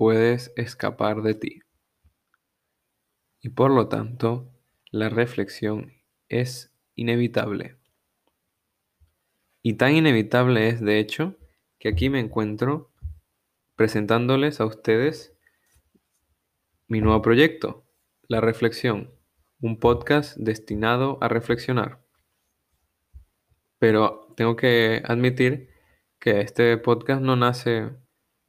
puedes escapar de ti. Y por lo tanto, la reflexión es inevitable. Y tan inevitable es, de hecho, que aquí me encuentro presentándoles a ustedes mi nuevo proyecto, La Reflexión, un podcast destinado a reflexionar. Pero tengo que admitir que este podcast no nace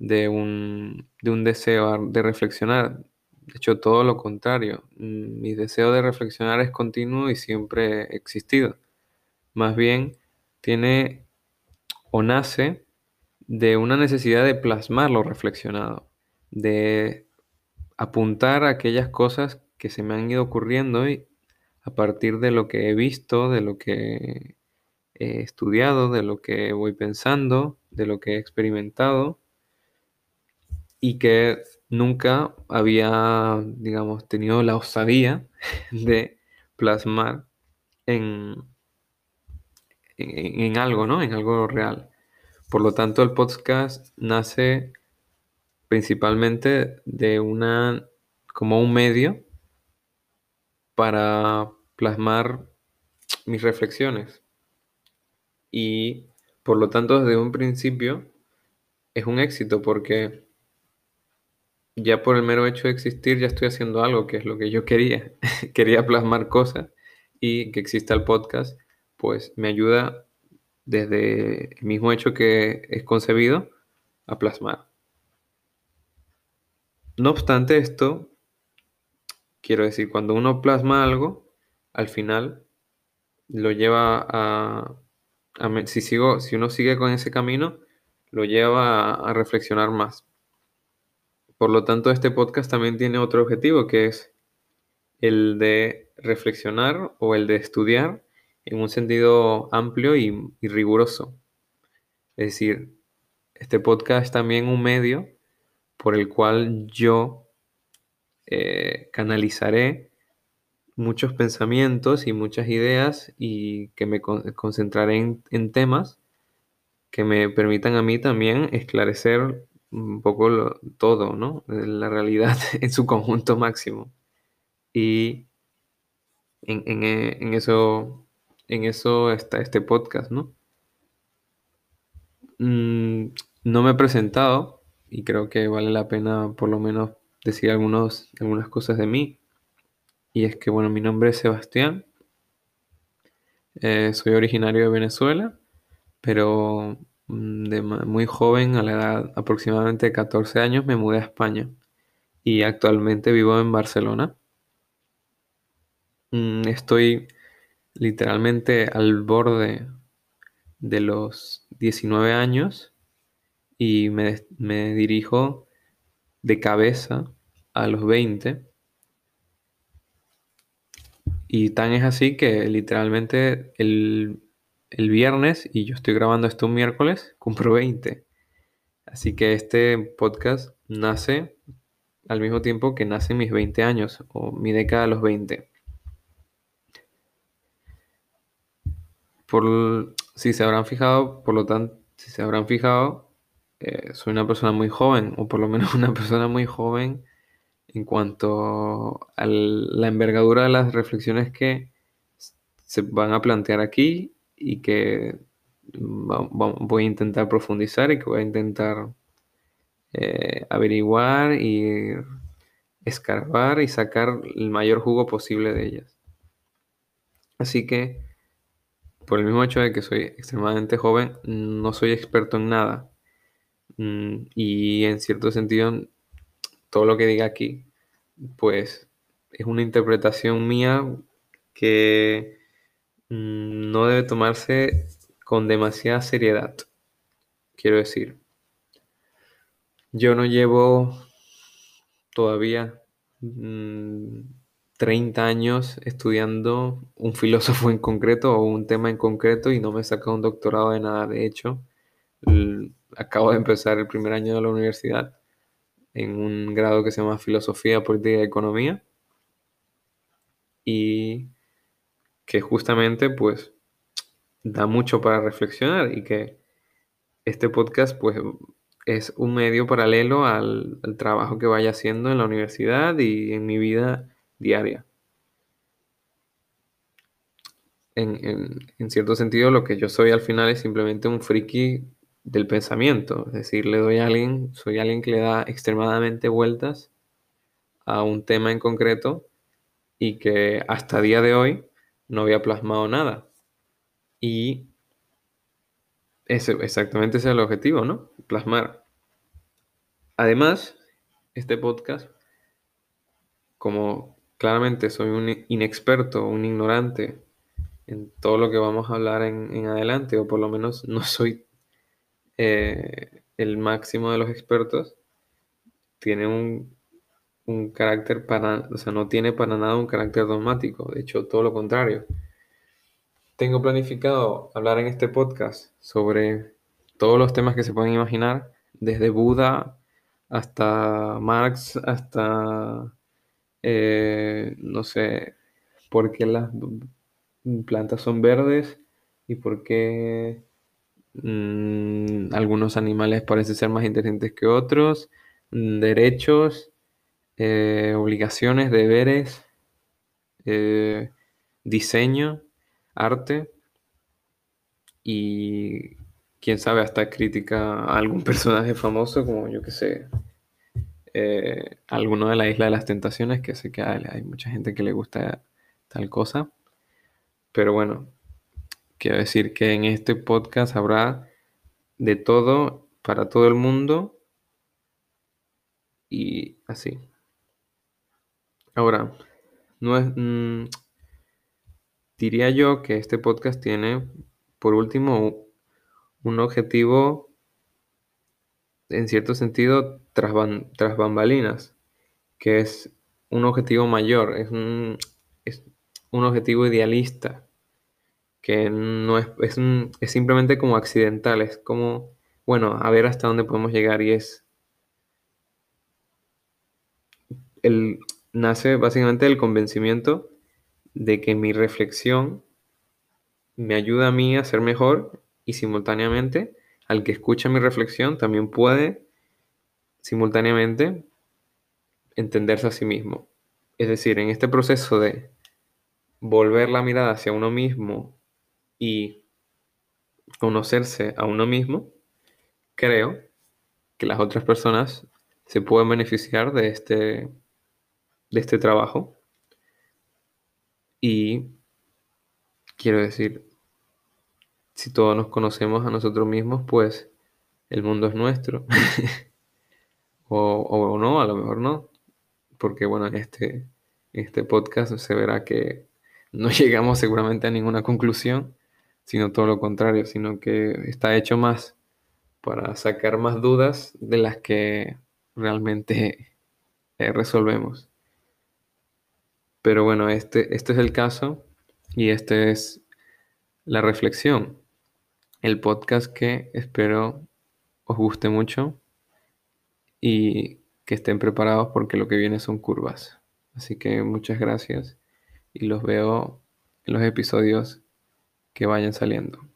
de un, de un deseo de reflexionar. De hecho, todo lo contrario. Mi deseo de reflexionar es continuo y siempre existido. Más bien, tiene o nace de una necesidad de plasmar lo reflexionado, de apuntar aquellas cosas que se me han ido ocurriendo y a partir de lo que he visto, de lo que he estudiado, de lo que voy pensando, de lo que he experimentado y que nunca había, digamos, tenido la osadía de plasmar en, en, algo, ¿no? En algo real. Por lo tanto, el podcast nace principalmente de una, como un medio para plasmar mis reflexiones. Y por lo tanto, desde un principio es un éxito porque ya por el mero hecho de existir ya estoy haciendo algo que es lo que yo quería. quería plasmar cosas y que exista el podcast, pues me ayuda desde el mismo hecho que es concebido a plasmar. No obstante esto, quiero decir, cuando uno plasma algo, al final lo lleva a, si, sigo, si uno sigue con ese camino, lo lleva a, a reflexionar más. Por lo tanto, este podcast también tiene otro objetivo, que es el de reflexionar o el de estudiar en un sentido amplio y, riguroso. Es decir, este podcast es también un medio por el cual yo eh, canalizaré muchos pensamientos y muchas ideas y que me concentraré en, en, temas que me permitan a mí también esclarecer un poco todo, ¿no? La realidad en su conjunto máximo. Y en, en, eso, en eso está este podcast, ¿no? Mm, no me he presentado y creo que vale la pena por lo menos decir algunos, algunas cosas de mí. Y es que, bueno, mi nombre es Sebastián. Eh, soy originario de Venezuela, pero de muy joven, a la edad aproximadamente de 14 años, me mudé a España y actualmente vivo en Barcelona. Mm, estoy literalmente al borde de los 19 años y me, me dirijo de cabeza a los 20. Y tan es así que literalmente el, el, viernes, y yo estoy grabando esto un miércoles, cumplo 20. Así que este podcast nace al mismo tiempo que nacen mis 20 años o mi década de los 20. Por, si se habrán fijado, por lo tanto, si se habrán fijado, eh, soy una persona muy joven, o por lo menos una persona muy joven en cuanto a la envergadura de las reflexiones que se van a plantear aquí y que voy a intentar profundizar y que voy a intentar eh, averiguar y escarbar y sacar el mayor jugo posible de ellas. Así que por el mismo hecho de que soy extremadamente joven, no soy experto en nada. Mm, y en cierto sentido, todo lo que diga aquí, pues es una interpretación mía que no debe tomarse con demasiada seriedad. Quiero decir, yo no llevo todavía mm, 30 años estudiando un filósofo en concreto o un tema en concreto y no me he sacado un doctorado de nada. De hecho, acabo de empezar el primer año de la universidad en un grado que se llama Filosofía, Política y Economía y que justamente pues da mucho para reflexionar y que este podcast pues es un medio paralelo al, trabajo que vaya haciendo en la universidad y en mi vida diaria. En, en, en, cierto sentido, lo que yo soy al final es simplemente un friki del pensamiento. Es decir, le doy a alguien, soy alguien que le da extremadamente vueltas a un tema en concreto y que hasta día de hoy no había plasmado nada. Y ese, exactamente ese es el objetivo, ¿no? Plasmar. Además, este podcast, como claramente soy un inexperto, un ignorante en todo lo que vamos a hablar en, adelante, o por lo menos no soy eh, el máximo de los expertos, tiene un, un carácter para, o sea, no tiene para nada un carácter dogmático, de hecho, todo lo contrario. Tengo planificado hablar en este podcast sobre todos los temas que se pueden imaginar, desde Buda hasta Marx, hasta, eh, no sé, por qué las plantas son verdes y por qué mmm, algunos animales parecen ser más inteligentes que otros, derechos, eh, obligaciones, deberes, eh, diseño, arte y quién sabe hasta crítica a algún personaje famoso como yo que sé, eh, alguno de la isla de las tentaciones, que sé que hay, hay mucha gente que le gusta tal cosa. Pero bueno, quiero decir que en este podcast habrá de todo para todo el mundo y así. Ahora, no es, mmm, diría yo que este podcast tiene, por último, un objetivo, en cierto sentido, tras, tras bambalinas, que es un objetivo mayor, es un, es un objetivo idealista, que no es, es, un, es simplemente como accidental, es como, bueno, a ver hasta dónde podemos llegar y es el, nace básicamente del convencimiento de que mi reflexión me ayuda a mí a ser mejor y simultáneamente al que escucha mi reflexión también puede simultáneamente entenderse a sí mismo. Es decir, en este proceso de volver la mirada hacia uno mismo y conocerse a uno mismo, creo que las otras personas se pueden beneficiar de este de este trabajo. Y quiero decir, si todos nos conocemos a nosotros mismos, pues el mundo es nuestro. o, o, no, a lo mejor no. Porque bueno, en este, este podcast se verá que no llegamos seguramente a ninguna conclusión, sino todo lo contrario, sino que está hecho más para sacar más dudas de las que realmente eh, resolvemos. Pero bueno, este, este es el caso y esta es la reflexión. El podcast que espero os guste mucho y que estén preparados porque lo que viene son curvas. Así que muchas gracias y los veo en los episodios que vayan saliendo.